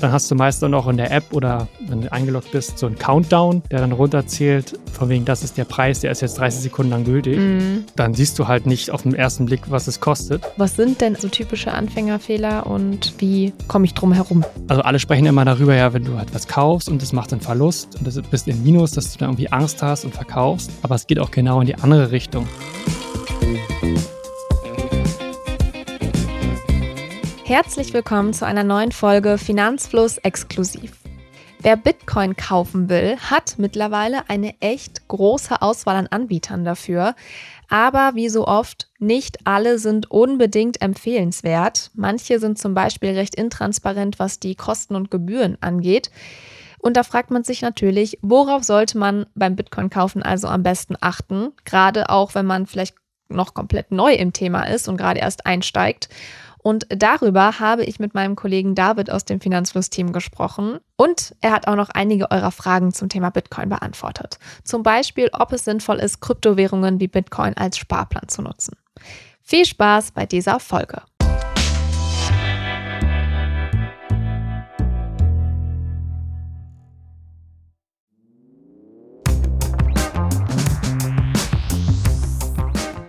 Dann hast du meist dann auch in der App oder wenn du eingeloggt bist, so einen Countdown, der dann runterzählt, von wegen, das ist der Preis, der ist jetzt 30 Sekunden lang gültig. Mhm. Dann siehst du halt nicht auf den ersten Blick, was es kostet. Was sind denn so typische Anfängerfehler und wie komme ich drum herum? Also alle sprechen immer darüber, ja, wenn du halt was kaufst und es macht einen Verlust und du bist im Minus, dass du da irgendwie Angst hast und verkaufst. Aber es geht auch genau in die andere Richtung. Herzlich willkommen zu einer neuen Folge Finanzfluss exklusiv. Wer Bitcoin kaufen will, hat mittlerweile eine echt große Auswahl an Anbietern dafür. Aber wie so oft, nicht alle sind unbedingt empfehlenswert. Manche sind zum Beispiel recht intransparent, was die Kosten und Gebühren angeht. Und da fragt man sich natürlich, worauf sollte man beim Bitcoin kaufen also am besten achten? Gerade auch, wenn man vielleicht noch komplett neu im Thema ist und gerade erst einsteigt. Und darüber habe ich mit meinem Kollegen David aus dem Finanzfluss-Team gesprochen. Und er hat auch noch einige eurer Fragen zum Thema Bitcoin beantwortet. Zum Beispiel, ob es sinnvoll ist, Kryptowährungen wie Bitcoin als Sparplan zu nutzen. Viel Spaß bei dieser Folge.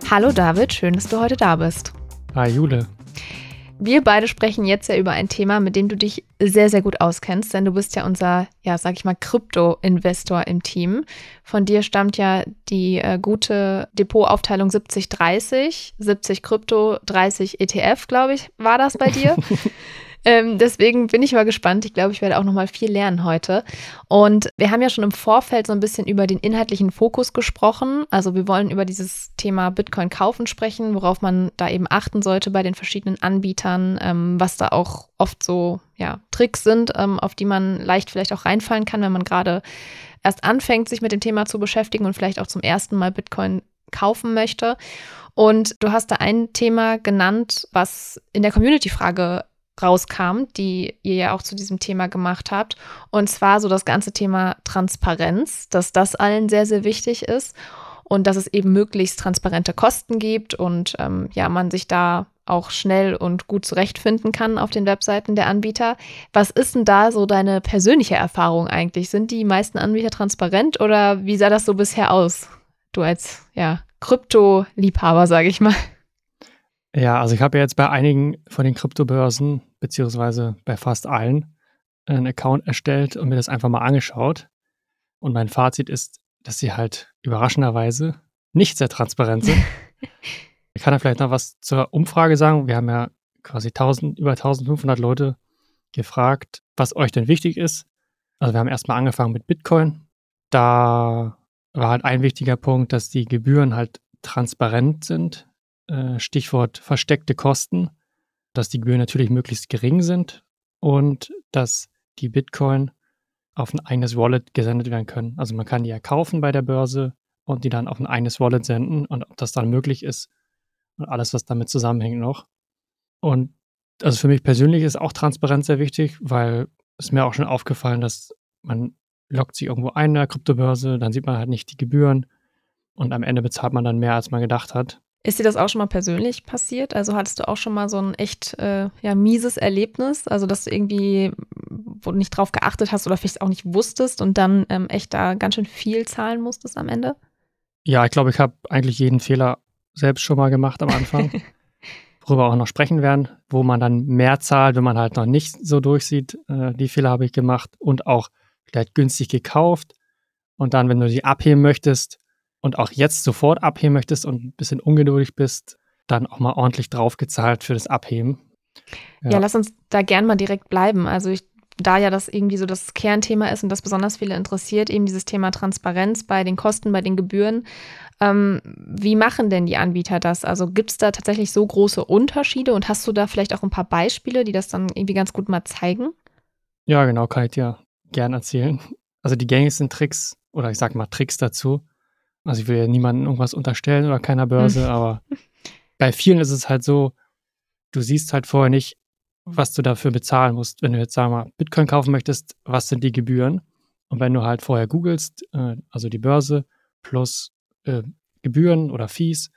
Hallo David, schön, dass du heute da bist. Hi Jule. Wir beide sprechen jetzt ja über ein Thema, mit dem du dich sehr, sehr gut auskennst, denn du bist ja unser, ja, sag ich mal, Krypto-Investor im Team. Von dir stammt ja die äh, gute Depotaufteilung 70-30, 70 Krypto, 30 ETF, glaube ich, war das bei dir. Ähm, deswegen bin ich mal gespannt. Ich glaube, ich werde auch noch mal viel lernen heute. Und wir haben ja schon im Vorfeld so ein bisschen über den inhaltlichen Fokus gesprochen. Also wir wollen über dieses Thema Bitcoin kaufen sprechen, worauf man da eben achten sollte bei den verschiedenen Anbietern, ähm, was da auch oft so ja, Tricks sind, ähm, auf die man leicht vielleicht auch reinfallen kann, wenn man gerade erst anfängt, sich mit dem Thema zu beschäftigen und vielleicht auch zum ersten Mal Bitcoin kaufen möchte. Und du hast da ein Thema genannt, was in der Community-Frage rauskam, die ihr ja auch zu diesem Thema gemacht habt. Und zwar so das ganze Thema Transparenz, dass das allen sehr, sehr wichtig ist und dass es eben möglichst transparente Kosten gibt und ähm, ja, man sich da auch schnell und gut zurechtfinden kann auf den Webseiten der Anbieter. Was ist denn da so deine persönliche Erfahrung eigentlich? Sind die meisten Anbieter transparent oder wie sah das so bisher aus? Du als ja, Krypto-Liebhaber, sage ich mal. Ja, also ich habe ja jetzt bei einigen von den Kryptobörsen, beziehungsweise bei fast allen, einen Account erstellt und mir das einfach mal angeschaut. Und mein Fazit ist, dass sie halt überraschenderweise nicht sehr transparent sind. ich kann da vielleicht noch was zur Umfrage sagen. Wir haben ja quasi 1000, über 1500 Leute gefragt, was euch denn wichtig ist. Also wir haben erstmal angefangen mit Bitcoin. Da war halt ein wichtiger Punkt, dass die Gebühren halt transparent sind. Äh, Stichwort versteckte Kosten, dass die Gebühren natürlich möglichst gering sind und dass die Bitcoin auf ein eigenes Wallet gesendet werden können. Also man kann die ja kaufen bei der Börse und die dann auf ein eigenes Wallet senden und ob das dann möglich ist und alles, was damit zusammenhängt noch. Und also für mich persönlich ist auch Transparenz sehr wichtig, weil es mir auch schon aufgefallen, dass man loggt sich irgendwo ein in der Kryptobörse, dann sieht man halt nicht die Gebühren und am Ende bezahlt man dann mehr, als man gedacht hat. Ist dir das auch schon mal persönlich passiert? Also hattest du auch schon mal so ein echt äh, ja, mieses Erlebnis? Also, dass du irgendwie, wo du nicht drauf geachtet hast oder vielleicht auch nicht wusstest und dann ähm, echt da ganz schön viel zahlen musstest am Ende? Ja, ich glaube, ich habe eigentlich jeden Fehler selbst schon mal gemacht am Anfang, worüber wir auch noch sprechen werden, wo man dann mehr zahlt, wenn man halt noch nicht so durchsieht. Äh, die Fehler habe ich gemacht und auch vielleicht günstig gekauft. Und dann, wenn du die abheben möchtest, und auch jetzt sofort abheben möchtest und ein bisschen ungeduldig bist, dann auch mal ordentlich draufgezahlt für das Abheben. Ja. ja, lass uns da gern mal direkt bleiben. Also ich, da ja das irgendwie so das Kernthema ist und das besonders viele interessiert, eben dieses Thema Transparenz bei den Kosten, bei den Gebühren. Ähm, wie machen denn die Anbieter das? Also gibt es da tatsächlich so große Unterschiede und hast du da vielleicht auch ein paar Beispiele, die das dann irgendwie ganz gut mal zeigen? Ja, genau, kann ich dir gern erzählen. Also die gängigsten Tricks oder ich sag mal Tricks dazu also ich will ja niemandem irgendwas unterstellen oder keiner Börse, hm. aber bei vielen ist es halt so, du siehst halt vorher nicht, was du dafür bezahlen musst. Wenn du jetzt, sagen wir mal, Bitcoin kaufen möchtest, was sind die Gebühren? Und wenn du halt vorher googelst, äh, also die Börse plus äh, Gebühren oder Fees,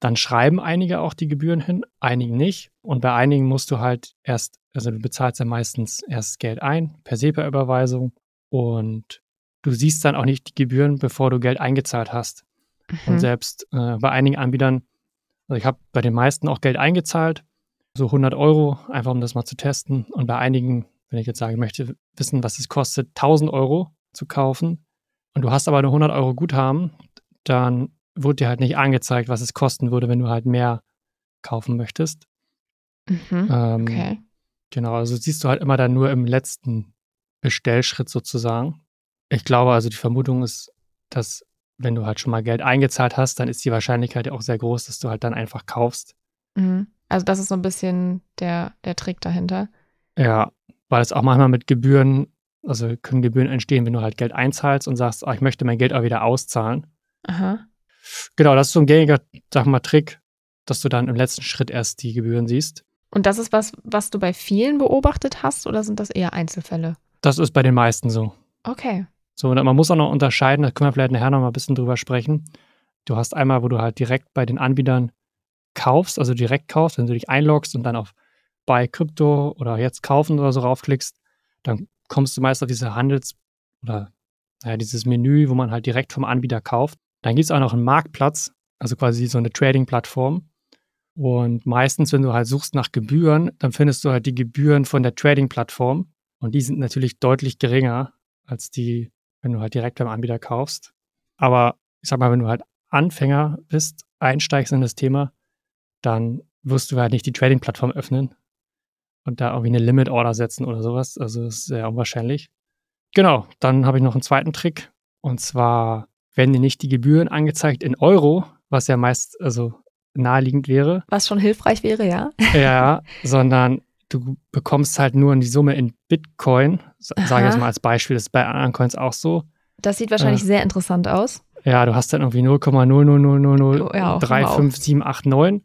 Dann schreiben einige auch die Gebühren hin, einigen nicht. Und bei einigen musst du halt erst, also du bezahlst ja meistens erst Geld ein, per SEPA-Überweisung. Und du siehst dann auch nicht die Gebühren, bevor du Geld eingezahlt hast. Mhm. Und selbst äh, bei einigen Anbietern, also ich habe bei den meisten auch Geld eingezahlt, so 100 Euro, einfach um das mal zu testen. Und bei einigen, wenn ich jetzt sage, ich möchte wissen, was es kostet, 1000 Euro zu kaufen, und du hast aber nur 100 Euro Guthaben, dann wurde dir halt nicht angezeigt, was es kosten würde, wenn du halt mehr kaufen möchtest. Mhm, ähm, okay. Genau, also siehst du halt immer dann nur im letzten Bestellschritt sozusagen. Ich glaube, also die Vermutung ist, dass wenn du halt schon mal Geld eingezahlt hast, dann ist die Wahrscheinlichkeit ja auch sehr groß, dass du halt dann einfach kaufst. Mhm. Also das ist so ein bisschen der, der Trick dahinter. Ja, weil es auch manchmal mit Gebühren, also können Gebühren entstehen, wenn du halt Geld einzahlst und sagst, oh, ich möchte mein Geld auch wieder auszahlen. Aha. Genau, das ist so ein gängiger, sag mal, Trick, dass du dann im letzten Schritt erst die Gebühren siehst. Und das ist was, was du bei vielen beobachtet hast oder sind das eher Einzelfälle? Das ist bei den meisten so. Okay. So, und man muss auch noch unterscheiden, da können wir vielleicht nachher noch mal ein bisschen drüber sprechen. Du hast einmal, wo du halt direkt bei den Anbietern kaufst, also direkt kaufst, wenn du dich einloggst und dann auf Buy Crypto oder jetzt kaufen oder so raufklickst, dann kommst du meist auf diese Handels- oder naja, dieses Menü, wo man halt direkt vom Anbieter kauft. Dann gibt es auch noch einen Marktplatz, also quasi so eine Trading-Plattform. Und meistens, wenn du halt suchst nach Gebühren, dann findest du halt die Gebühren von der Trading-Plattform. Und die sind natürlich deutlich geringer als die, wenn du halt direkt beim Anbieter kaufst. Aber ich sag mal, wenn du halt Anfänger bist, einsteigst in das Thema, dann wirst du halt nicht die Trading-Plattform öffnen und da irgendwie eine Limit-Order setzen oder sowas. Also das ist sehr unwahrscheinlich. Genau, dann habe ich noch einen zweiten Trick. Und zwar werden dir nicht die Gebühren angezeigt in Euro, was ja meist also naheliegend wäre. Was schon hilfreich wäre, ja. Ja, sondern du bekommst halt nur die Summe in Bitcoin. Sage ich jetzt mal als Beispiel, das ist bei anderen Coins auch so. Das sieht wahrscheinlich äh, sehr interessant aus. Ja, du hast dann irgendwie 0,00000357889.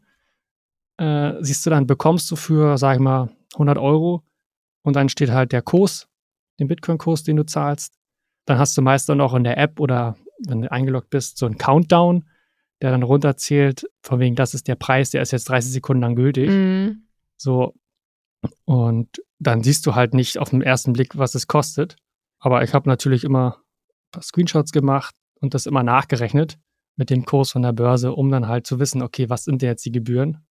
Äh, siehst du dann, bekommst du für, sag ich mal, 100 Euro und dann steht halt der Kurs, den Bitcoin-Kurs, den du zahlst. Dann hast du meist dann auch in der App oder wenn du eingeloggt bist, so ein Countdown, der dann runterzählt, von wegen, das ist der Preis, der ist jetzt 30 Sekunden lang gültig. Mhm. So. Und dann siehst du halt nicht auf den ersten Blick, was es kostet. Aber ich habe natürlich immer ein paar Screenshots gemacht und das immer nachgerechnet mit dem Kurs von der Börse, um dann halt zu wissen, okay, was sind denn jetzt die Gebühren?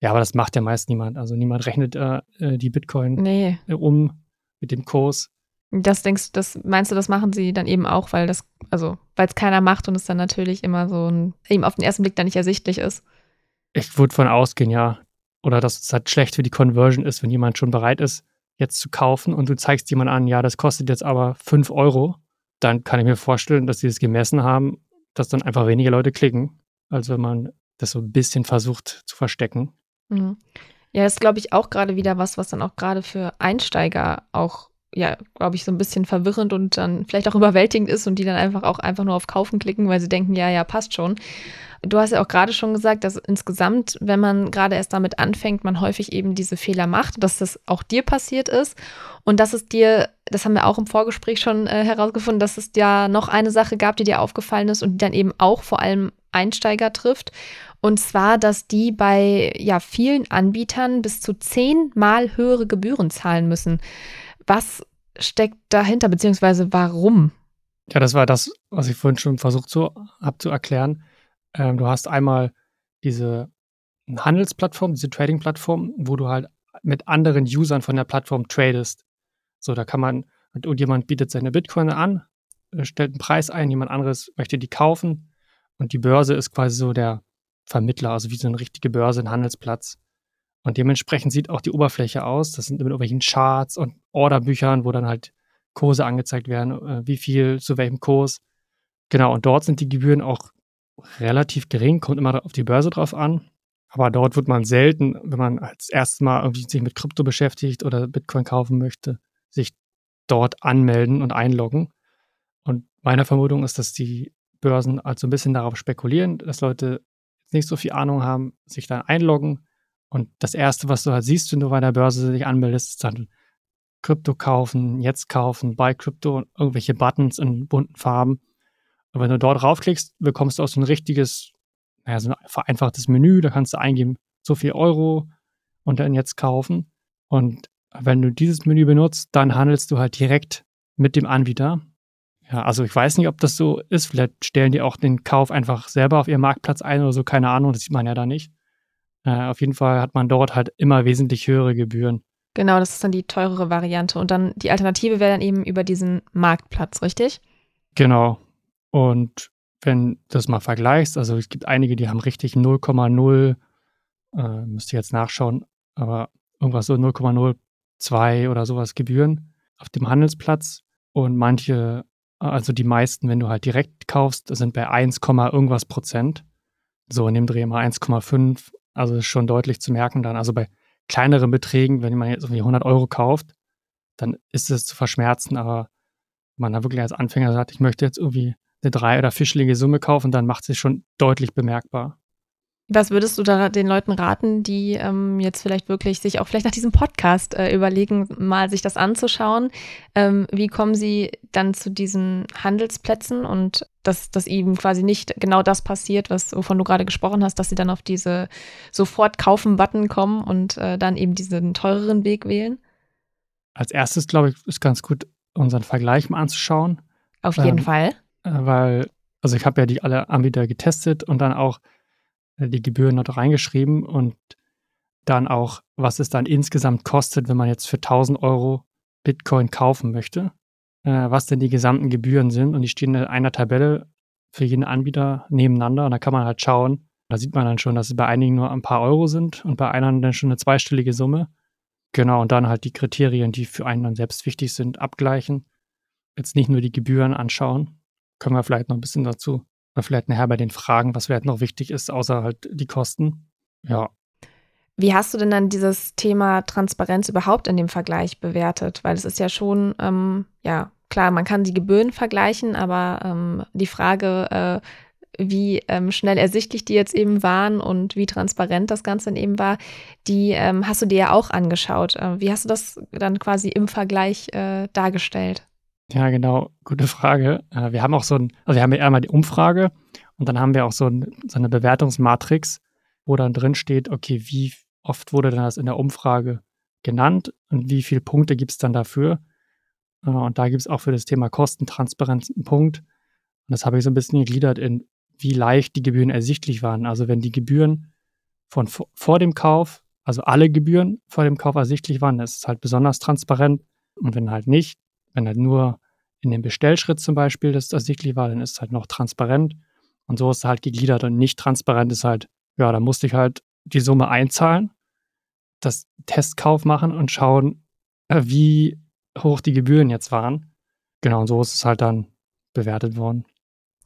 Ja, aber das macht ja meist niemand. Also niemand rechnet äh, äh die Bitcoin nee. um mit dem Kurs. Das denkst das meinst du, das machen sie dann eben auch, weil das, also, weil es keiner macht und es dann natürlich immer so ein, eben auf den ersten Blick dann nicht ersichtlich ist. Ich würde von ausgehen, ja. Oder dass es halt schlecht für die Conversion ist, wenn jemand schon bereit ist, jetzt zu kaufen und du zeigst jemand an, ja, das kostet jetzt aber 5 Euro, dann kann ich mir vorstellen, dass sie das gemessen haben, dass dann einfach weniger Leute klicken, als wenn man das so ein bisschen versucht zu verstecken. Mhm. Ja, das ist, glaube ich, auch gerade wieder was, was dann auch gerade für Einsteiger auch ja, glaube ich, so ein bisschen verwirrend und dann vielleicht auch überwältigend ist und die dann einfach auch einfach nur auf Kaufen klicken, weil sie denken, ja, ja, passt schon. Du hast ja auch gerade schon gesagt, dass insgesamt, wenn man gerade erst damit anfängt, man häufig eben diese Fehler macht, dass das auch dir passiert ist und dass es dir, das haben wir auch im Vorgespräch schon äh, herausgefunden, dass es ja noch eine Sache gab, die dir aufgefallen ist und die dann eben auch vor allem Einsteiger trifft. Und zwar, dass die bei ja vielen Anbietern bis zu zehnmal höhere Gebühren zahlen müssen. Was steckt dahinter, beziehungsweise warum? Ja, das war das, was ich vorhin schon versucht so, habe zu erklären. Ähm, du hast einmal diese Handelsplattform, diese Trading-Plattform, wo du halt mit anderen Usern von der Plattform tradest. So, da kann man, und jemand bietet seine Bitcoin an, äh, stellt einen Preis ein, jemand anderes möchte die kaufen und die Börse ist quasi so der Vermittler, also wie so eine richtige Börse, ein Handelsplatz. Und dementsprechend sieht auch die Oberfläche aus. Das sind mit irgendwelchen Charts und Orderbüchern, wo dann halt Kurse angezeigt werden, äh, wie viel zu welchem Kurs. Genau, und dort sind die Gebühren auch relativ gering, kommt immer auf die Börse drauf an. Aber dort wird man selten, wenn man als erstes Mal irgendwie sich mit Krypto beschäftigt oder Bitcoin kaufen möchte, sich dort anmelden und einloggen. Und meine Vermutung ist, dass die Börsen also ein bisschen darauf spekulieren, dass Leute nicht so viel Ahnung haben, sich dann einloggen und das Erste, was du halt siehst, wenn du bei der Börse dich anmeldest, ist dann Krypto kaufen, jetzt kaufen, Buy Krypto und irgendwelche Buttons in bunten Farben. Und wenn du dort raufklickst, bekommst du auch so ein richtiges naja, so ein vereinfachtes Menü, da kannst du eingeben, so viel Euro und dann jetzt kaufen. Und wenn du dieses Menü benutzt, dann handelst du halt direkt mit dem Anbieter. Ja, also ich weiß nicht, ob das so ist. Vielleicht stellen die auch den Kauf einfach selber auf ihrem Marktplatz ein oder so, keine Ahnung, das sieht man ja da nicht. Äh, auf jeden Fall hat man dort halt immer wesentlich höhere Gebühren. Genau, das ist dann die teurere Variante. Und dann die Alternative wäre dann eben über diesen Marktplatz, richtig? Genau. Und wenn du das mal vergleichst, also es gibt einige, die haben richtig 0,0, äh, müsste jetzt nachschauen, aber irgendwas so 0,02 oder sowas Gebühren auf dem Handelsplatz. Und manche, also die meisten, wenn du halt direkt kaufst, sind bei 1, irgendwas Prozent. So in dem Dreh mal 1,5. Also ist schon deutlich zu merken dann. Also bei kleineren Beträgen, wenn man jetzt irgendwie 100 Euro kauft, dann ist es zu verschmerzen. Aber wenn man da wirklich als Anfänger sagt, ich möchte jetzt irgendwie eine drei- oder vierstellige Summe kaufen, dann macht es schon deutlich bemerkbar. Was würdest du da den Leuten raten, die ähm, jetzt vielleicht wirklich sich auch vielleicht nach diesem Podcast äh, überlegen, mal sich das anzuschauen? Ähm, wie kommen sie dann zu diesen Handelsplätzen und dass, dass eben quasi nicht genau das passiert, was, wovon du gerade gesprochen hast, dass sie dann auf diese Sofort-Kaufen-Button kommen und äh, dann eben diesen teureren Weg wählen? Als erstes, glaube ich, ist ganz gut, unseren Vergleich mal anzuschauen. Auf jeden ähm, Fall. Äh, weil, also ich habe ja die alle Anbieter getestet und dann auch äh, die Gebühren dort reingeschrieben und dann auch, was es dann insgesamt kostet, wenn man jetzt für 1000 Euro Bitcoin kaufen möchte, äh, was denn die gesamten Gebühren sind. Und die stehen in einer Tabelle für jeden Anbieter nebeneinander. Und da kann man halt schauen, da sieht man dann schon, dass es bei einigen nur ein paar Euro sind und bei einem dann schon eine zweistellige Summe. Genau, und dann halt die Kriterien, die für einen dann selbst wichtig sind, abgleichen. Jetzt nicht nur die Gebühren anschauen. Können wir vielleicht noch ein bisschen dazu oder vielleicht nachher bei den Fragen, was vielleicht noch wichtig ist, außer halt die Kosten. Ja. Wie hast du denn dann dieses Thema Transparenz überhaupt in dem Vergleich bewertet? Weil es ist ja schon, ähm, ja, klar, man kann die Gebühren vergleichen, aber ähm, die Frage, äh, wie ähm, schnell ersichtlich die jetzt eben waren und wie transparent das Ganze dann eben war, die ähm, hast du dir ja auch angeschaut. Äh, wie hast du das dann quasi im Vergleich äh, dargestellt? Ja, genau, gute Frage. Äh, wir haben auch so ein, also wir haben ja einmal die Umfrage und dann haben wir auch so, ein, so eine Bewertungsmatrix, wo dann drin steht, okay, wie oft wurde denn das in der Umfrage genannt und wie viele Punkte gibt es dann dafür? Äh, und da gibt es auch für das Thema Kostentransparenz einen Punkt. Und das habe ich so ein bisschen gegliedert in, wie leicht die Gebühren ersichtlich waren. Also wenn die Gebühren von vor dem Kauf, also alle Gebühren vor dem Kauf ersichtlich waren, das ist halt besonders transparent. Und wenn halt nicht, wenn halt nur in dem Bestellschritt zum Beispiel das ersichtlich war, dann ist es halt noch transparent. Und so ist es halt gegliedert und nicht transparent ist halt, ja, da musste ich halt die Summe einzahlen, das Testkauf machen und schauen, äh, wie hoch die Gebühren jetzt waren. Genau, und so ist es halt dann bewertet worden.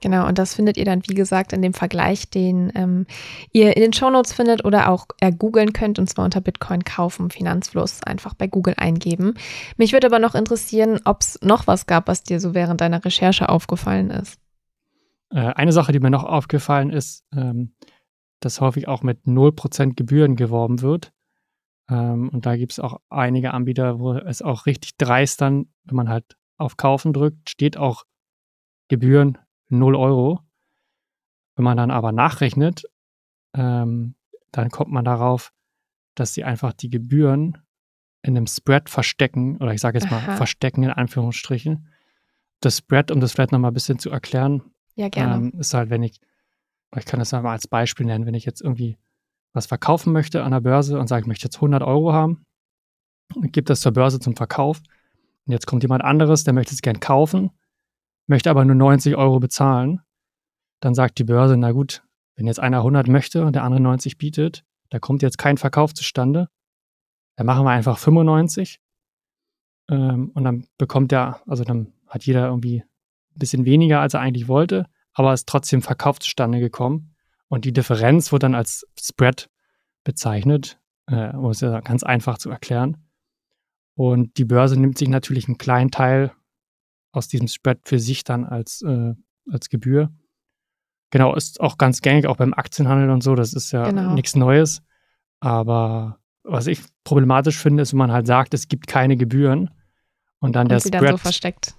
Genau, und das findet ihr dann, wie gesagt, in dem Vergleich, den ähm, ihr in den Shownotes findet oder auch ergoogeln könnt, und zwar unter Bitcoin kaufen, Finanzfluss, einfach bei Google eingeben. Mich würde aber noch interessieren, ob es noch was gab, was dir so während deiner Recherche aufgefallen ist. Äh, eine Sache, die mir noch aufgefallen ist, ähm, dass häufig auch mit 0% Gebühren geworben wird. Ähm, und da gibt es auch einige Anbieter, wo es auch richtig dreist dann, wenn man halt auf Kaufen drückt, steht auch Gebühren 0 Euro. Wenn man dann aber nachrechnet, ähm, dann kommt man darauf, dass sie einfach die Gebühren in einem Spread verstecken, oder ich sage jetzt mal Aha. verstecken in Anführungsstrichen. Das Spread, um das vielleicht nochmal ein bisschen zu erklären, ja, gerne. Ähm, ist halt, wenn ich, ich kann das mal als Beispiel nennen, wenn ich jetzt irgendwie was verkaufen möchte an der Börse und sage, ich möchte jetzt 100 Euro haben und gebe das zur Börse zum Verkauf. Und jetzt kommt jemand anderes, der möchte es gern kaufen möchte aber nur 90 Euro bezahlen, dann sagt die Börse, na gut, wenn jetzt einer 100 möchte und der andere 90 bietet, da kommt jetzt kein Verkauf zustande, dann machen wir einfach 95 ähm, und dann bekommt der, also dann hat jeder irgendwie ein bisschen weniger, als er eigentlich wollte, aber ist trotzdem Verkauf zustande gekommen. Und die Differenz wird dann als Spread bezeichnet, äh, um es ja ganz einfach zu erklären. Und die Börse nimmt sich natürlich einen kleinen Teil aus diesem Spread für sich dann als, äh, als Gebühr. Genau, ist auch ganz gängig, auch beim Aktienhandel und so, das ist ja genau. nichts Neues. Aber was ich problematisch finde, ist, wenn man halt sagt, es gibt keine Gebühren und dann und der Spread. Dann so versteckt.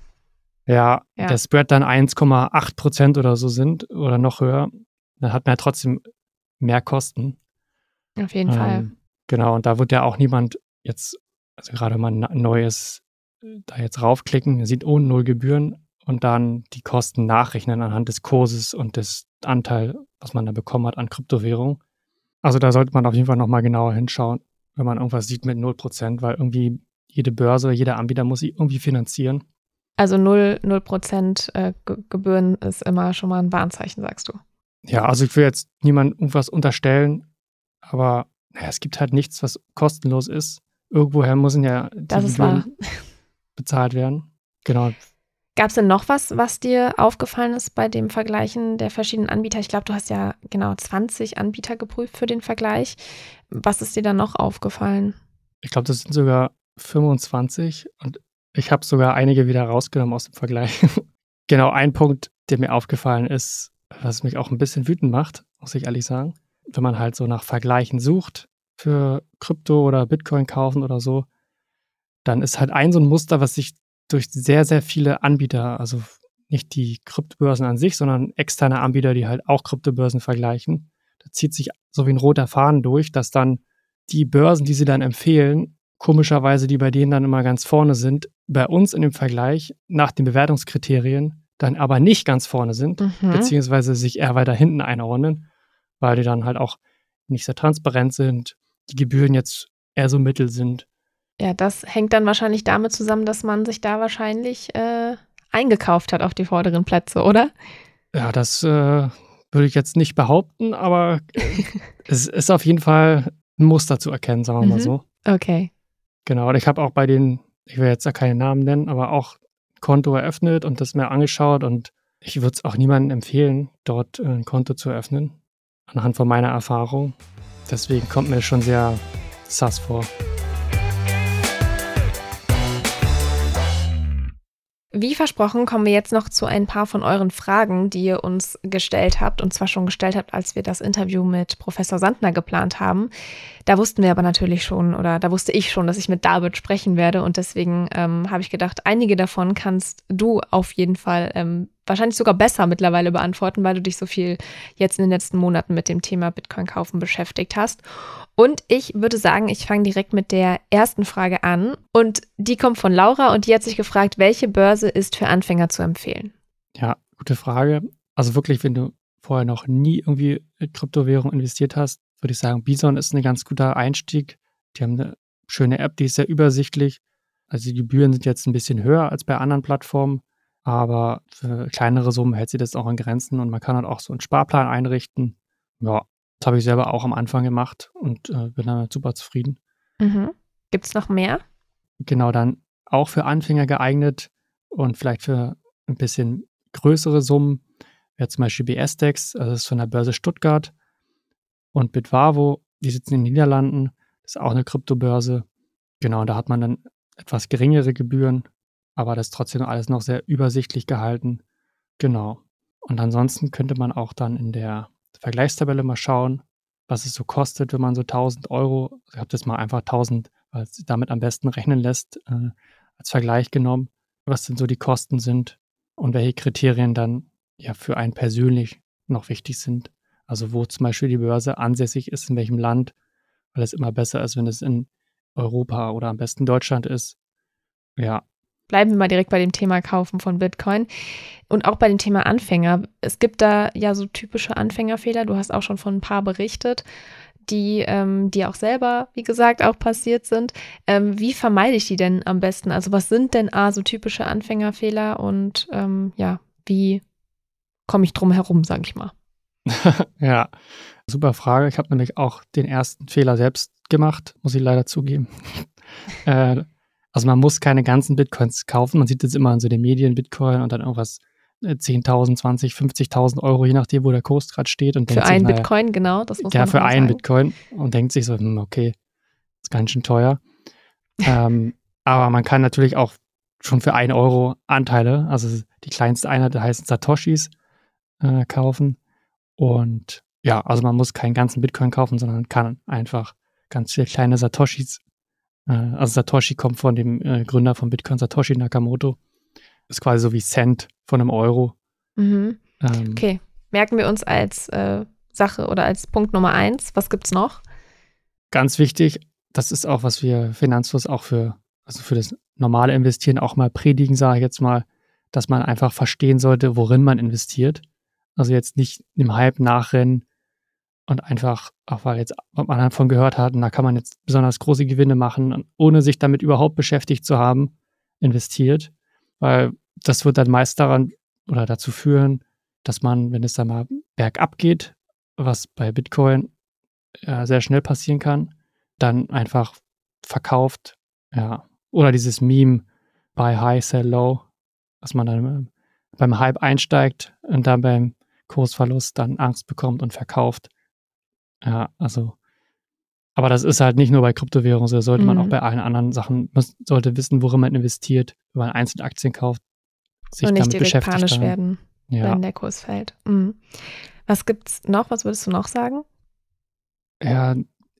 Ja, ja, der Spread dann 1,8 Prozent oder so sind oder noch höher. dann hat man ja trotzdem mehr Kosten. Auf jeden ähm, Fall. Genau, und da wird ja auch niemand jetzt, also gerade wenn man ein neues da jetzt raufklicken, sieht ohne null Gebühren und dann die Kosten nachrechnen anhand des Kurses und des Anteil, was man da bekommen hat an Kryptowährung. Also da sollte man auf jeden Fall nochmal genauer hinschauen, wenn man irgendwas sieht mit 0%, weil irgendwie jede Börse, jeder Anbieter muss sie irgendwie finanzieren. Also 0, 0 äh, Gebühren ist immer schon mal ein Warnzeichen, sagst du. Ja, also ich will jetzt niemandem irgendwas unterstellen, aber naja, es gibt halt nichts, was kostenlos ist. Irgendwoher müssen ja die das Gebühren bezahlt werden. Genau. Gab es denn noch was, was dir aufgefallen ist bei dem Vergleichen der verschiedenen Anbieter? Ich glaube, du hast ja genau 20 Anbieter geprüft für den Vergleich. Was ist dir dann noch aufgefallen? Ich glaube, das sind sogar 25 und ich habe sogar einige wieder rausgenommen aus dem Vergleich. genau, ein Punkt, der mir aufgefallen ist, was mich auch ein bisschen wütend macht, muss ich ehrlich sagen. Wenn man halt so nach Vergleichen sucht für Krypto oder Bitcoin kaufen oder so, dann ist halt ein so ein Muster, was sich durch sehr, sehr viele Anbieter, also nicht die Kryptobörsen an sich, sondern externe Anbieter, die halt auch Kryptobörsen vergleichen. Da zieht sich so wie ein roter Faden durch, dass dann die Börsen, die sie dann empfehlen, komischerweise, die bei denen dann immer ganz vorne sind, bei uns in dem Vergleich nach den Bewertungskriterien dann aber nicht ganz vorne sind, mhm. beziehungsweise sich eher weiter hinten einordnen, weil die dann halt auch nicht sehr transparent sind, die Gebühren jetzt eher so mittel sind ja, das hängt dann wahrscheinlich damit zusammen, dass man sich da wahrscheinlich äh, eingekauft hat auf die vorderen Plätze, oder? Ja, das äh, würde ich jetzt nicht behaupten, aber es ist auf jeden Fall ein Muster zu erkennen, sagen wir mhm. mal so. Okay. Genau, und ich habe auch bei den, ich will jetzt ja keine Namen nennen, aber auch Konto eröffnet und das mir angeschaut und ich würde es auch niemandem empfehlen, dort ein Konto zu eröffnen, anhand von meiner Erfahrung. Deswegen kommt mir das schon sehr sass vor. Wie versprochen kommen wir jetzt noch zu ein paar von euren Fragen, die ihr uns gestellt habt, und zwar schon gestellt habt, als wir das Interview mit Professor Sandner geplant haben. Da wussten wir aber natürlich schon, oder da wusste ich schon, dass ich mit David sprechen werde, und deswegen ähm, habe ich gedacht, einige davon kannst du auf jeden Fall ähm, wahrscheinlich sogar besser mittlerweile beantworten, weil du dich so viel jetzt in den letzten Monaten mit dem Thema Bitcoin kaufen beschäftigt hast. Und ich würde sagen, ich fange direkt mit der ersten Frage an. Und die kommt von Laura und die hat sich gefragt, welche Börse ist für Anfänger zu empfehlen? Ja, gute Frage. Also wirklich, wenn du vorher noch nie irgendwie in Kryptowährung investiert hast, würde ich sagen, Bison ist ein ganz guter Einstieg. Die haben eine schöne App, die ist sehr übersichtlich. Also die Gebühren sind jetzt ein bisschen höher als bei anderen Plattformen, aber für kleinere Summen hält sie das auch in Grenzen und man kann halt auch so einen Sparplan einrichten. Ja, das habe ich selber auch am Anfang gemacht und äh, bin damit super zufrieden. Mhm. Gibt es noch mehr? Genau, dann auch für Anfänger geeignet und vielleicht für ein bisschen größere Summen wäre zum Beispiel BSDEX, also das ist von der Börse Stuttgart und Bitwavo, die sitzen in den Niederlanden, das ist auch eine Kryptobörse. Genau, da hat man dann etwas geringere Gebühren, aber das ist trotzdem alles noch sehr übersichtlich gehalten. Genau. Und ansonsten könnte man auch dann in der Vergleichstabelle mal schauen, was es so kostet, wenn man so 1000 Euro, ich habe das mal einfach 1000, weil es damit am besten rechnen lässt, äh, als Vergleich genommen, was denn so die Kosten sind und welche Kriterien dann ja für einen persönlich noch wichtig sind. Also wo zum Beispiel die Börse ansässig ist, in welchem Land, weil es immer besser ist, wenn es in Europa oder am besten Deutschland ist. Ja, bleiben wir mal direkt bei dem Thema Kaufen von Bitcoin und auch bei dem Thema Anfänger. Es gibt da ja so typische Anfängerfehler. Du hast auch schon von ein paar berichtet, die ähm, die auch selber, wie gesagt, auch passiert sind. Ähm, wie vermeide ich die denn am besten? Also was sind denn A, so typische Anfängerfehler und ähm, ja, wie komme ich drum herum, sage ich mal? ja, super Frage. Ich habe nämlich auch den ersten Fehler selbst gemacht, muss ich leider zugeben. äh, also man muss keine ganzen Bitcoins kaufen. Man sieht jetzt immer in so den Medien Bitcoin und dann irgendwas 10.000, 20, 50.000 Euro, je nachdem, wo der Kurs gerade steht. Und für einen Bitcoin, genau. Das muss ja, man für einen Bitcoin und denkt sich so, hm, okay, ist ganz schön teuer. ähm, aber man kann natürlich auch schon für einen Euro Anteile, also die kleinste Einheit heißt Satoshis, äh, kaufen. Und ja, also man muss keinen ganzen Bitcoin kaufen, sondern kann einfach ganz viele kleine Satoshis also Satoshi kommt von dem äh, Gründer von Bitcoin, Satoshi Nakamoto. Ist quasi so wie Cent von einem Euro. Mhm. Ähm, okay. merken wir uns als äh, Sache oder als Punkt Nummer eins. Was gibt's noch? Ganz wichtig, das ist auch, was wir Finanzfluss auch für, also für das normale Investieren auch mal predigen, sage ich jetzt mal, dass man einfach verstehen sollte, worin man investiert. Also jetzt nicht im Hype nachrennen und einfach, auch weil jetzt man davon gehört hat, und da kann man jetzt besonders große Gewinne machen, ohne sich damit überhaupt beschäftigt zu haben, investiert. Weil das wird dann meist daran oder dazu führen, dass man, wenn es dann mal bergab geht, was bei Bitcoin äh, sehr schnell passieren kann, dann einfach verkauft, ja. Oder dieses Meme buy high, sell low, dass man dann ähm, beim Hype einsteigt und dann beim Kursverlust dann Angst bekommt und verkauft. Ja, also, aber das ist halt nicht nur bei Kryptowährungen, so sollte mhm. man auch mhm. bei allen anderen Sachen, man sollte wissen, worin man investiert, wenn man einzelne Aktien kauft, sich und nicht damit direkt beschäftigt panisch dann. werden, ja. wenn der Kurs fällt. Mhm. Was gibt's noch? Was würdest du noch sagen? Ja,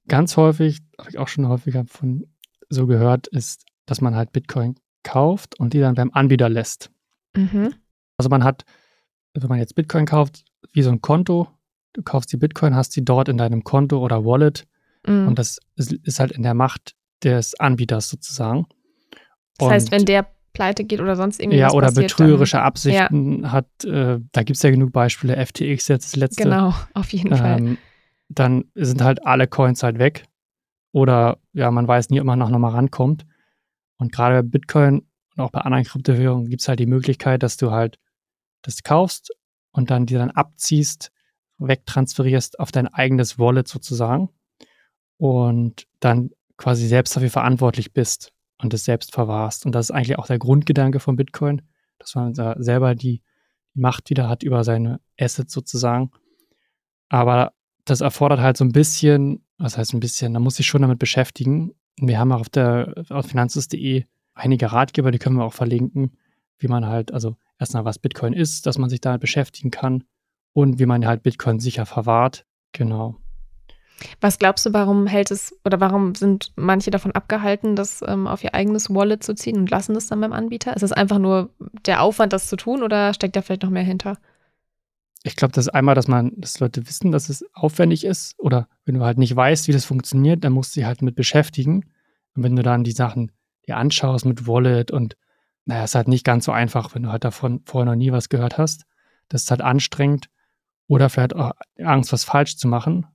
ganz häufig, habe ich auch schon häufiger von so gehört, ist, dass man halt Bitcoin kauft und die dann beim Anbieter lässt. Mhm. Also man hat, wenn man jetzt Bitcoin kauft, wie so ein Konto, du kaufst die Bitcoin, hast sie dort in deinem Konto oder Wallet mhm. und das ist, ist, halt in der Macht des Anbieters sozusagen. Das und heißt, wenn der pleite geht oder sonst irgendwas Ja, oder passiert, betrügerische dann, Absichten ja. hat, äh, da gibt es ja genug Beispiele, FTX jetzt das letzte. Genau, auf jeden ähm, Fall. Dann sind halt alle Coins halt weg. Oder ja, man weiß nie, ob man noch mal rankommt. Und gerade bei Bitcoin und auch bei anderen Kryptowährungen gibt es halt die Möglichkeit, dass du halt das kaufst und dann die dann abziehst, wegtransferierst auf dein eigenes Wallet sozusagen und dann quasi selbst dafür verantwortlich bist und es selbst verwahrst. Und das ist eigentlich auch der Grundgedanke von Bitcoin, dass man da selber die Macht wieder hat über seine Assets sozusagen. Aber das erfordert halt so ein bisschen, was heißt ein bisschen, da muss ich schon damit beschäftigen. Wir haben auch auf der auf finanzus.de einige Ratgeber, die können wir auch verlinken, wie man halt, also erstmal was Bitcoin ist, dass man sich damit beschäftigen kann und wie man halt Bitcoin sicher verwahrt. Genau. Was glaubst du, warum hält es oder warum sind manche davon abgehalten, das ähm, auf ihr eigenes Wallet zu ziehen und lassen das dann beim Anbieter? Ist es einfach nur der Aufwand, das zu tun oder steckt da vielleicht noch mehr hinter? Ich glaube, das ist einmal, dass man, dass Leute wissen, dass es aufwendig ist oder wenn du halt nicht weißt, wie das funktioniert, dann musst du dich halt mit beschäftigen. Und wenn du dann die Sachen dir anschaust mit Wallet und naja, ist halt nicht ganz so einfach, wenn du halt davon vorher noch nie was gehört hast. Das ist halt anstrengend oder vielleicht auch Angst, was falsch zu machen.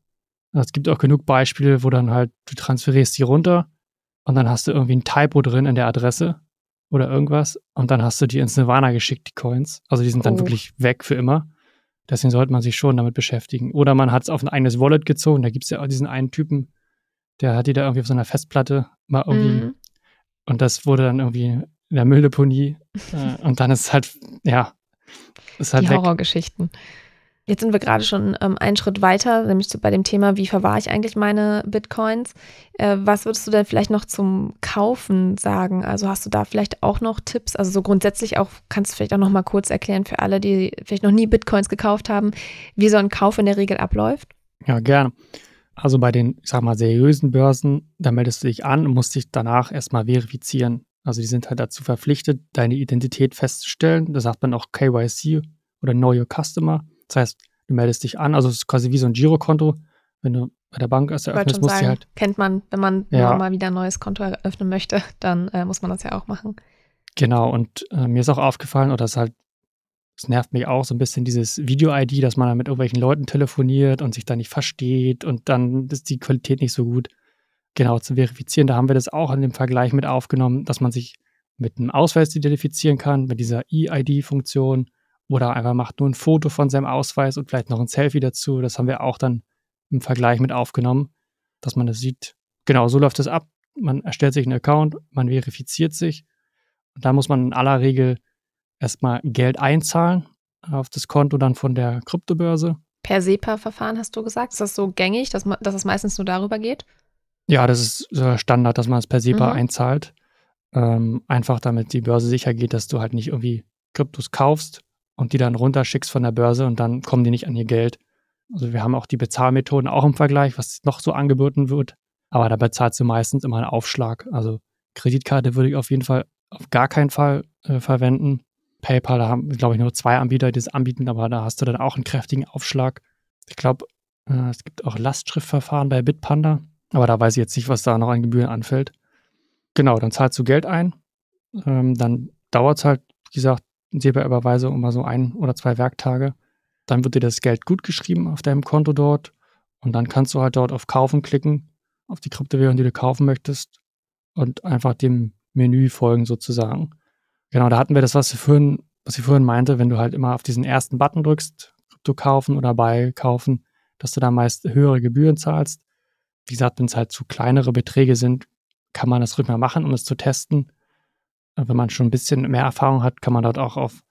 Es gibt auch genug Beispiele, wo dann halt, du transferierst die runter und dann hast du irgendwie ein Typo drin in der Adresse oder irgendwas und dann hast du die ins Nirvana geschickt, die Coins. Also die sind dann oh. wirklich weg für immer. Deswegen sollte man sich schon damit beschäftigen. Oder man hat es auf ein eigenes Wallet gezogen. Da gibt es ja auch diesen einen Typen, der hat die da irgendwie auf so einer Festplatte mal irgendwie. Mhm. Und das wurde dann irgendwie in der Mülldeponie. äh, und dann ist es halt, ja, ist halt die Horrorgeschichten. Jetzt sind wir gerade schon ähm, einen Schritt weiter, nämlich bei dem Thema, wie verwahre ich eigentlich meine Bitcoins? Äh, was würdest du denn vielleicht noch zum Kaufen sagen? Also hast du da vielleicht auch noch Tipps? Also so grundsätzlich auch, kannst du vielleicht auch noch mal kurz erklären für alle, die vielleicht noch nie Bitcoins gekauft haben, wie so ein Kauf in der Regel abläuft? Ja, gerne. Also bei den, ich sag mal, seriösen Börsen, da meldest du dich an und musst dich danach erstmal verifizieren. Also die sind halt dazu verpflichtet, deine Identität festzustellen. Da sagt man auch KYC oder Know Your Customer. Das heißt, du meldest dich an, also es ist quasi wie so ein Girokonto. Wenn du bei der Bank erst eröffnest, musst du halt. Kennt man, wenn man ja. mal wieder ein neues Konto eröffnen möchte, dann äh, muss man das ja auch machen. Genau, und äh, mir ist auch aufgefallen, oder es halt, es nervt mich auch so ein bisschen dieses Video-ID, dass man dann mit irgendwelchen Leuten telefoniert und sich da nicht versteht und dann ist die Qualität nicht so gut. Genau, zu verifizieren, da haben wir das auch in dem Vergleich mit aufgenommen, dass man sich mit einem Ausweis identifizieren kann, mit dieser E-ID-Funktion oder einfach macht nur ein Foto von seinem Ausweis und vielleicht noch ein Selfie dazu. Das haben wir auch dann im Vergleich mit aufgenommen, dass man das sieht. Genau, so läuft es ab. Man erstellt sich einen Account, man verifiziert sich. Und da muss man in aller Regel erstmal Geld einzahlen auf das Konto dann von der Kryptobörse. Per SEPA-Verfahren hast du gesagt. Ist das so gängig, dass, man, dass es meistens nur darüber geht? Ja, das ist Standard, dass man es per SEPA mhm. einzahlt. Ähm, einfach damit die Börse sicher geht, dass du halt nicht irgendwie Kryptos kaufst und die dann runterschickst von der Börse und dann kommen die nicht an ihr Geld. Also wir haben auch die Bezahlmethoden auch im Vergleich, was noch so angeboten wird. Aber da bezahlst du meistens immer einen Aufschlag. Also Kreditkarte würde ich auf jeden Fall auf gar keinen Fall äh, verwenden. PayPal, da haben, glaube ich, nur zwei Anbieter, die das anbieten, aber da hast du dann auch einen kräftigen Aufschlag. Ich glaube, äh, es gibt auch Lastschriftverfahren bei Bitpanda, aber da weiß ich jetzt nicht, was da noch an Gebühren anfällt. Genau, dann zahlst du Geld ein, ähm, dann dauert es halt, wie gesagt, SEPA-Überweisung immer so ein oder zwei Werktage. Dann wird dir das Geld gut geschrieben auf deinem Konto dort und dann kannst du halt dort auf Kaufen klicken, auf die Kryptowährung, die du kaufen möchtest und einfach dem Menü folgen sozusagen. Genau, da hatten wir das, was ich vorhin, was ich vorhin meinte, wenn du halt immer auf diesen ersten Button drückst, Krypto kaufen oder bei kaufen, dass du da meist höhere Gebühren zahlst. Wie gesagt, wenn es halt zu kleinere Beträge sind, kann man das mal machen, um es zu testen. Wenn man schon ein bisschen mehr Erfahrung hat, kann man dort auch auf,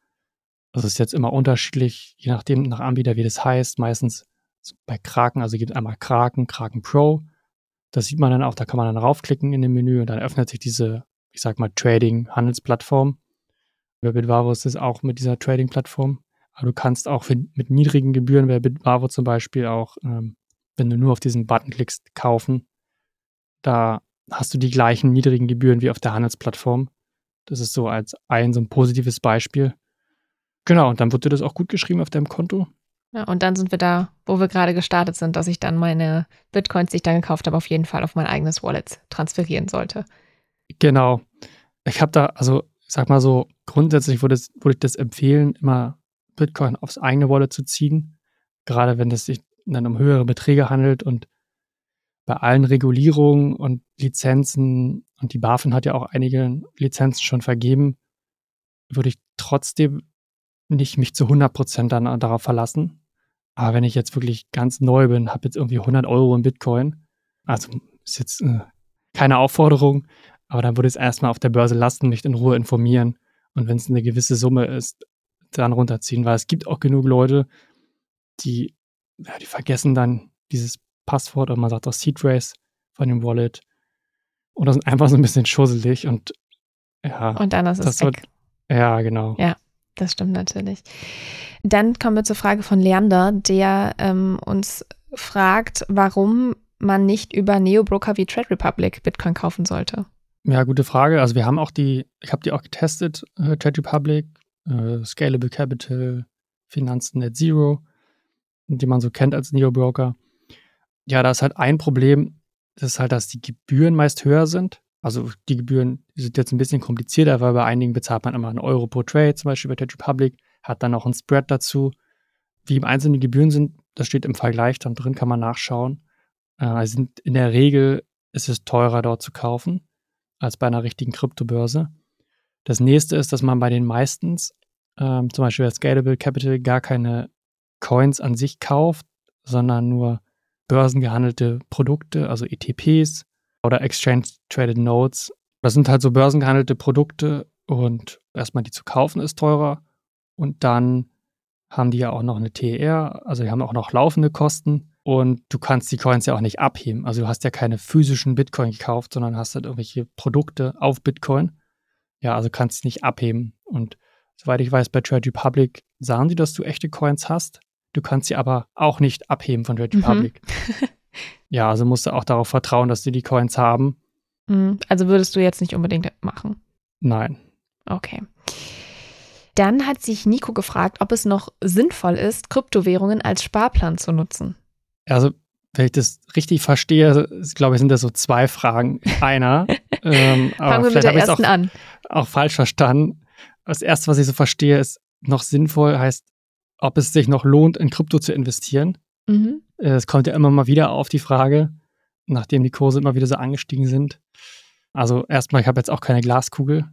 also es ist jetzt immer unterschiedlich, je nachdem, nach Anbieter, wie das heißt. Meistens bei Kraken, also gibt es einmal Kraken, Kraken Pro. Das sieht man dann auch, da kann man dann raufklicken in dem Menü und dann öffnet sich diese, ich sag mal, Trading-Handelsplattform. Bei Bitwavo ist es auch mit dieser Trading-Plattform. Aber du kannst auch mit niedrigen Gebühren bei Bitwavo zum Beispiel auch, ähm, wenn du nur auf diesen Button klickst, kaufen. Da hast du die gleichen niedrigen Gebühren wie auf der Handelsplattform. Das ist so als ein so ein positives Beispiel. Genau, und dann wird dir das auch gut geschrieben auf deinem Konto. Ja, und dann sind wir da, wo wir gerade gestartet sind, dass ich dann meine Bitcoins, die ich dann gekauft habe, auf jeden Fall auf mein eigenes Wallet transferieren sollte. Genau. Ich habe da, also ich sag mal so, grundsätzlich würde, würde ich das empfehlen, immer Bitcoin aufs eigene Wallet zu ziehen. Gerade wenn es sich dann um höhere Beträge handelt und bei allen Regulierungen und Lizenzen, und die BaFin hat ja auch einige Lizenzen schon vergeben, würde ich trotzdem nicht mich zu 100% dann darauf verlassen. Aber wenn ich jetzt wirklich ganz neu bin, habe jetzt irgendwie 100 Euro in Bitcoin, also ist jetzt äh, keine Aufforderung, aber dann würde ich es erstmal auf der Börse lassen, mich in Ruhe informieren. Und wenn es eine gewisse Summe ist, dann runterziehen, weil es gibt auch genug Leute, die, ja, die vergessen dann dieses Passwort oder man sagt auch Seed Race von dem Wallet oder sind einfach so ein bisschen schusselig und ja. Und dann ist es weg. Wird, ja, genau. Ja das stimmt natürlich. Dann kommen wir zur Frage von Leander, der ähm, uns fragt, warum man nicht über Neo-Broker wie Trade Republic Bitcoin kaufen sollte. Ja, gute Frage. Also wir haben auch die, ich habe die auch getestet, äh, Trade Republic, äh, Scalable Capital, Finanzen Net Zero, die man so kennt als Neo-Broker. Ja, da ist halt ein Problem, das ist halt, dass die Gebühren meist höher sind. Also die Gebühren sind jetzt ein bisschen komplizierter, weil bei einigen bezahlt man immer einen Euro pro Trade, zum Beispiel bei Trade Republic, hat dann auch einen Spread dazu. Wie im Einzelnen die Gebühren sind, das steht im Vergleich dann drin, kann man nachschauen. Äh, also in der Regel ist es teurer dort zu kaufen als bei einer richtigen Kryptobörse. Das nächste ist, dass man bei den meistens, ähm, zum Beispiel bei Scalable Capital, gar keine Coins an sich kauft, sondern nur börsengehandelte Produkte, also ETPs oder Exchange Traded Notes. Das sind halt so börsengehandelte Produkte und erstmal die zu kaufen ist teurer und dann haben die ja auch noch eine TR, also die haben auch noch laufende Kosten und du kannst die Coins ja auch nicht abheben. Also du hast ja keine physischen Bitcoin gekauft, sondern hast halt irgendwelche Produkte auf Bitcoin. Ja, also kannst du nicht abheben. Und soweit ich weiß, bei Trade Republic sagen die, dass du echte Coins hast. Du kannst sie aber auch nicht abheben von Trade. Republic. Mhm. Ja, also musst du auch darauf vertrauen, dass die die Coins haben. Mhm. Also würdest du jetzt nicht unbedingt machen? Nein. Okay. Dann hat sich Nico gefragt, ob es noch sinnvoll ist, Kryptowährungen als Sparplan zu nutzen. Also, wenn ich das richtig verstehe, glaube ich, sind das so zwei Fragen einer. ähm, Fangen wir mit der ersten auch, an. Auch falsch verstanden. Das erste, was ich so verstehe, ist noch sinnvoll, heißt, ob es sich noch lohnt, in Krypto zu investieren. Mhm. Es kommt ja immer mal wieder auf die Frage, nachdem die Kurse immer wieder so angestiegen sind. Also erstmal, ich habe jetzt auch keine Glaskugel.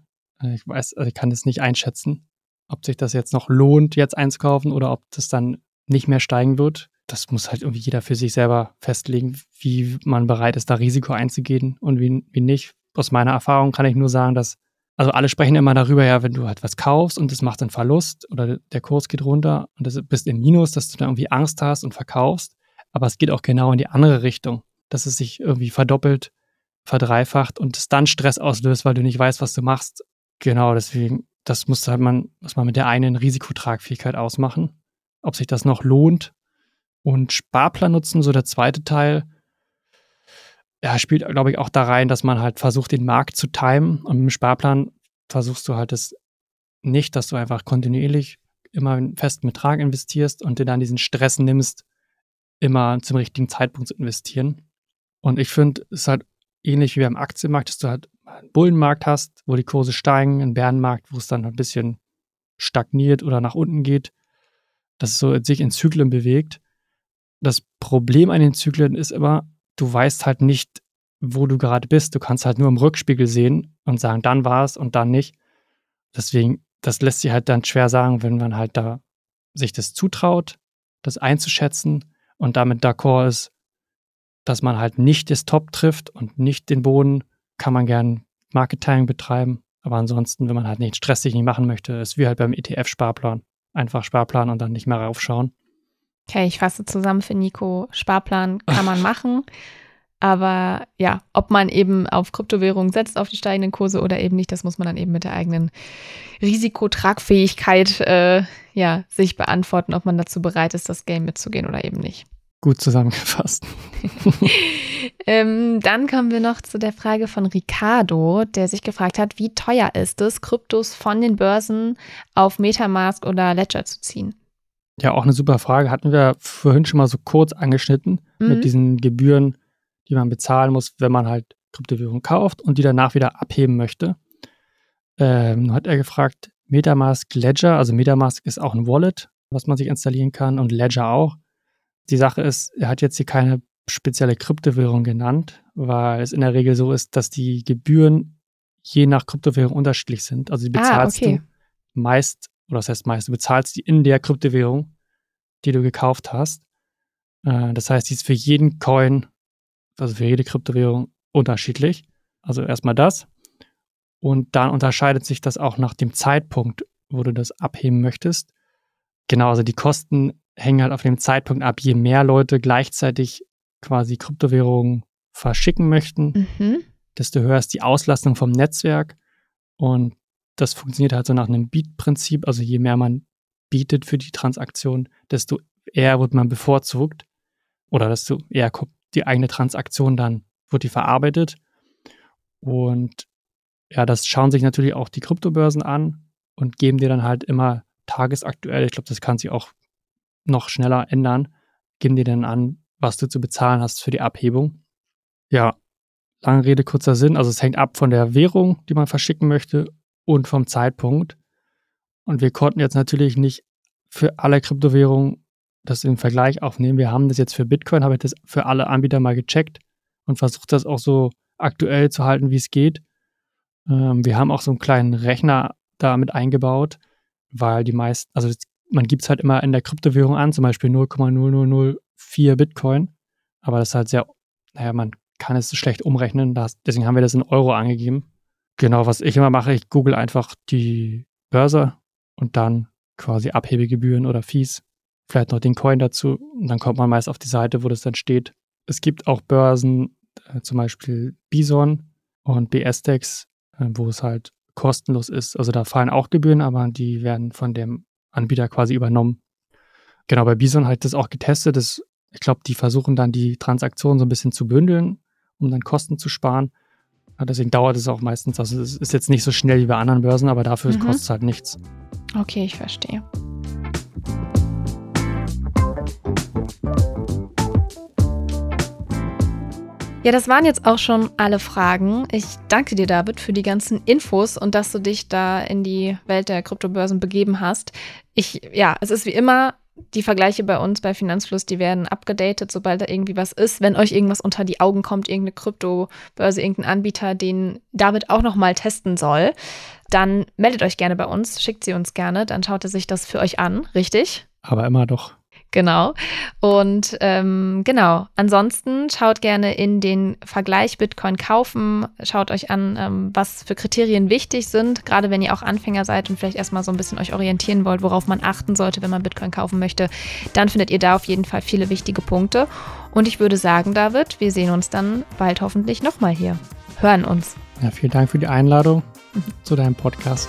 Äh, ich weiß, also ich kann das nicht einschätzen, ob sich das jetzt noch lohnt, jetzt einzukaufen oder ob das dann nicht mehr steigen wird. Das muss halt irgendwie jeder für sich selber festlegen, wie man bereit ist, da Risiko einzugehen und wie, wie nicht. Aus meiner Erfahrung kann ich nur sagen, dass also alle sprechen immer darüber, ja, wenn du halt was kaufst und es macht einen Verlust oder der Kurs geht runter und du bist im Minus, dass du da irgendwie Angst hast und verkaufst. Aber es geht auch genau in die andere Richtung, dass es sich irgendwie verdoppelt, verdreifacht und es dann Stress auslöst, weil du nicht weißt, was du machst. Genau, deswegen, das muss halt man, muss man mit der einen Risikotragfähigkeit ausmachen, ob sich das noch lohnt. Und Sparplan nutzen, so der zweite Teil, ja, spielt, glaube ich, auch da rein, dass man halt versucht, den Markt zu timen. Und dem Sparplan versuchst du halt das nicht, dass du einfach kontinuierlich immer einen festen Betrag investierst und dir dann diesen Stress nimmst, immer zum richtigen Zeitpunkt zu investieren. Und ich finde, es ist halt ähnlich wie beim Aktienmarkt, dass du halt einen Bullenmarkt hast, wo die Kurse steigen, einen Bärenmarkt, wo es dann ein bisschen stagniert oder nach unten geht, dass es so sich in Zyklen bewegt. Das Problem an den Zyklen ist immer, du weißt halt nicht, wo du gerade bist. Du kannst halt nur im Rückspiegel sehen und sagen, dann war es und dann nicht. Deswegen, das lässt sich halt dann schwer sagen, wenn man halt da sich das zutraut, das einzuschätzen und damit d'accord ist, dass man halt nicht das Top trifft und nicht den Boden, kann man gern Marketing betreiben. Aber ansonsten, wenn man halt nicht stressig nicht machen möchte, ist wie halt beim ETF-Sparplan. Einfach Sparplan und dann nicht mehr raufschauen. Okay, ich fasse zusammen für Nico. Sparplan kann man machen. Aber ja, ob man eben auf Kryptowährungen setzt, auf die steigenden Kurse oder eben nicht, das muss man dann eben mit der eigenen Risikotragfähigkeit äh, ja, sich beantworten, ob man dazu bereit ist, das Game mitzugehen oder eben nicht. Gut zusammengefasst. ähm, dann kommen wir noch zu der Frage von Ricardo, der sich gefragt hat, wie teuer ist es, Kryptos von den Börsen auf Metamask oder Ledger zu ziehen? Ja, auch eine super Frage. Hatten wir vorhin schon mal so kurz angeschnitten mhm. mit diesen Gebühren, die man bezahlen muss, wenn man halt Kryptowährung kauft und die danach wieder abheben möchte. Ähm, hat er gefragt, Metamask Ledger, also Metamask ist auch ein Wallet, was man sich installieren kann und Ledger auch. Die Sache ist, er hat jetzt hier keine spezielle Kryptowährung genannt, weil es in der Regel so ist, dass die Gebühren je nach Kryptowährung unterschiedlich sind. Also die ah, bezahlst ah, okay. du meist, oder das heißt meist, du bezahlst die in der Kryptowährung, die du gekauft hast. Äh, das heißt, die ist für jeden Coin also für jede Kryptowährung unterschiedlich. Also erstmal das. Und dann unterscheidet sich das auch nach dem Zeitpunkt, wo du das abheben möchtest. Genau, also die Kosten hängen halt auf dem Zeitpunkt ab. Je mehr Leute gleichzeitig quasi Kryptowährungen verschicken möchten, mhm. desto höher ist die Auslastung vom Netzwerk. Und das funktioniert halt so nach einem Beat-Prinzip. Also je mehr man bietet für die Transaktion, desto eher wird man bevorzugt oder desto eher die eigene Transaktion dann, wird die verarbeitet. Und ja, das schauen sich natürlich auch die Kryptobörsen an und geben dir dann halt immer tagesaktuell, ich glaube, das kann sich auch noch schneller ändern, geben dir dann an, was du zu bezahlen hast für die Abhebung. Ja, lange Rede, kurzer Sinn. Also es hängt ab von der Währung, die man verschicken möchte und vom Zeitpunkt. Und wir konnten jetzt natürlich nicht für alle Kryptowährungen das im Vergleich aufnehmen. Wir haben das jetzt für Bitcoin, habe ich das für alle Anbieter mal gecheckt und versucht das auch so aktuell zu halten, wie es geht. Ähm, wir haben auch so einen kleinen Rechner damit eingebaut, weil die meisten, also man gibt es halt immer in der Kryptowährung an, zum Beispiel 0,0004 Bitcoin, aber das ist halt sehr, naja, man kann es schlecht umrechnen, das, deswegen haben wir das in Euro angegeben. Genau, was ich immer mache, ich google einfach die Börse und dann quasi Abhebegebühren oder Fees vielleicht noch den Coin dazu und dann kommt man meist auf die Seite, wo das dann steht. Es gibt auch Börsen, äh, zum Beispiel Bison und BSDEX, äh, wo es halt kostenlos ist. Also da fallen auch Gebühren, aber die werden von dem Anbieter quasi übernommen. Genau, bei Bison halt das auch getestet. Das, ich glaube, die versuchen dann die Transaktionen so ein bisschen zu bündeln, um dann Kosten zu sparen. Deswegen dauert es auch meistens. Also es ist jetzt nicht so schnell wie bei anderen Börsen, aber dafür mhm. kostet es halt nichts. Okay, ich verstehe. Ja, das waren jetzt auch schon alle Fragen. Ich danke dir, David, für die ganzen Infos und dass du dich da in die Welt der Kryptobörsen begeben hast. Ich, ja, es ist wie immer, die Vergleiche bei uns bei Finanzfluss, die werden abgedatet, sobald da irgendwie was ist. Wenn euch irgendwas unter die Augen kommt, irgendeine Kryptobörse, irgendein Anbieter, den David auch nochmal testen soll, dann meldet euch gerne bei uns, schickt sie uns gerne, dann schaut er sich das für euch an, richtig? Aber immer doch Genau. Und ähm, genau, ansonsten schaut gerne in den Vergleich Bitcoin kaufen, schaut euch an, ähm, was für Kriterien wichtig sind, gerade wenn ihr auch Anfänger seid und vielleicht erstmal so ein bisschen euch orientieren wollt, worauf man achten sollte, wenn man Bitcoin kaufen möchte, dann findet ihr da auf jeden Fall viele wichtige Punkte. Und ich würde sagen, David, wir sehen uns dann bald hoffentlich nochmal hier. Hören uns. Ja, vielen Dank für die Einladung mhm. zu deinem Podcast.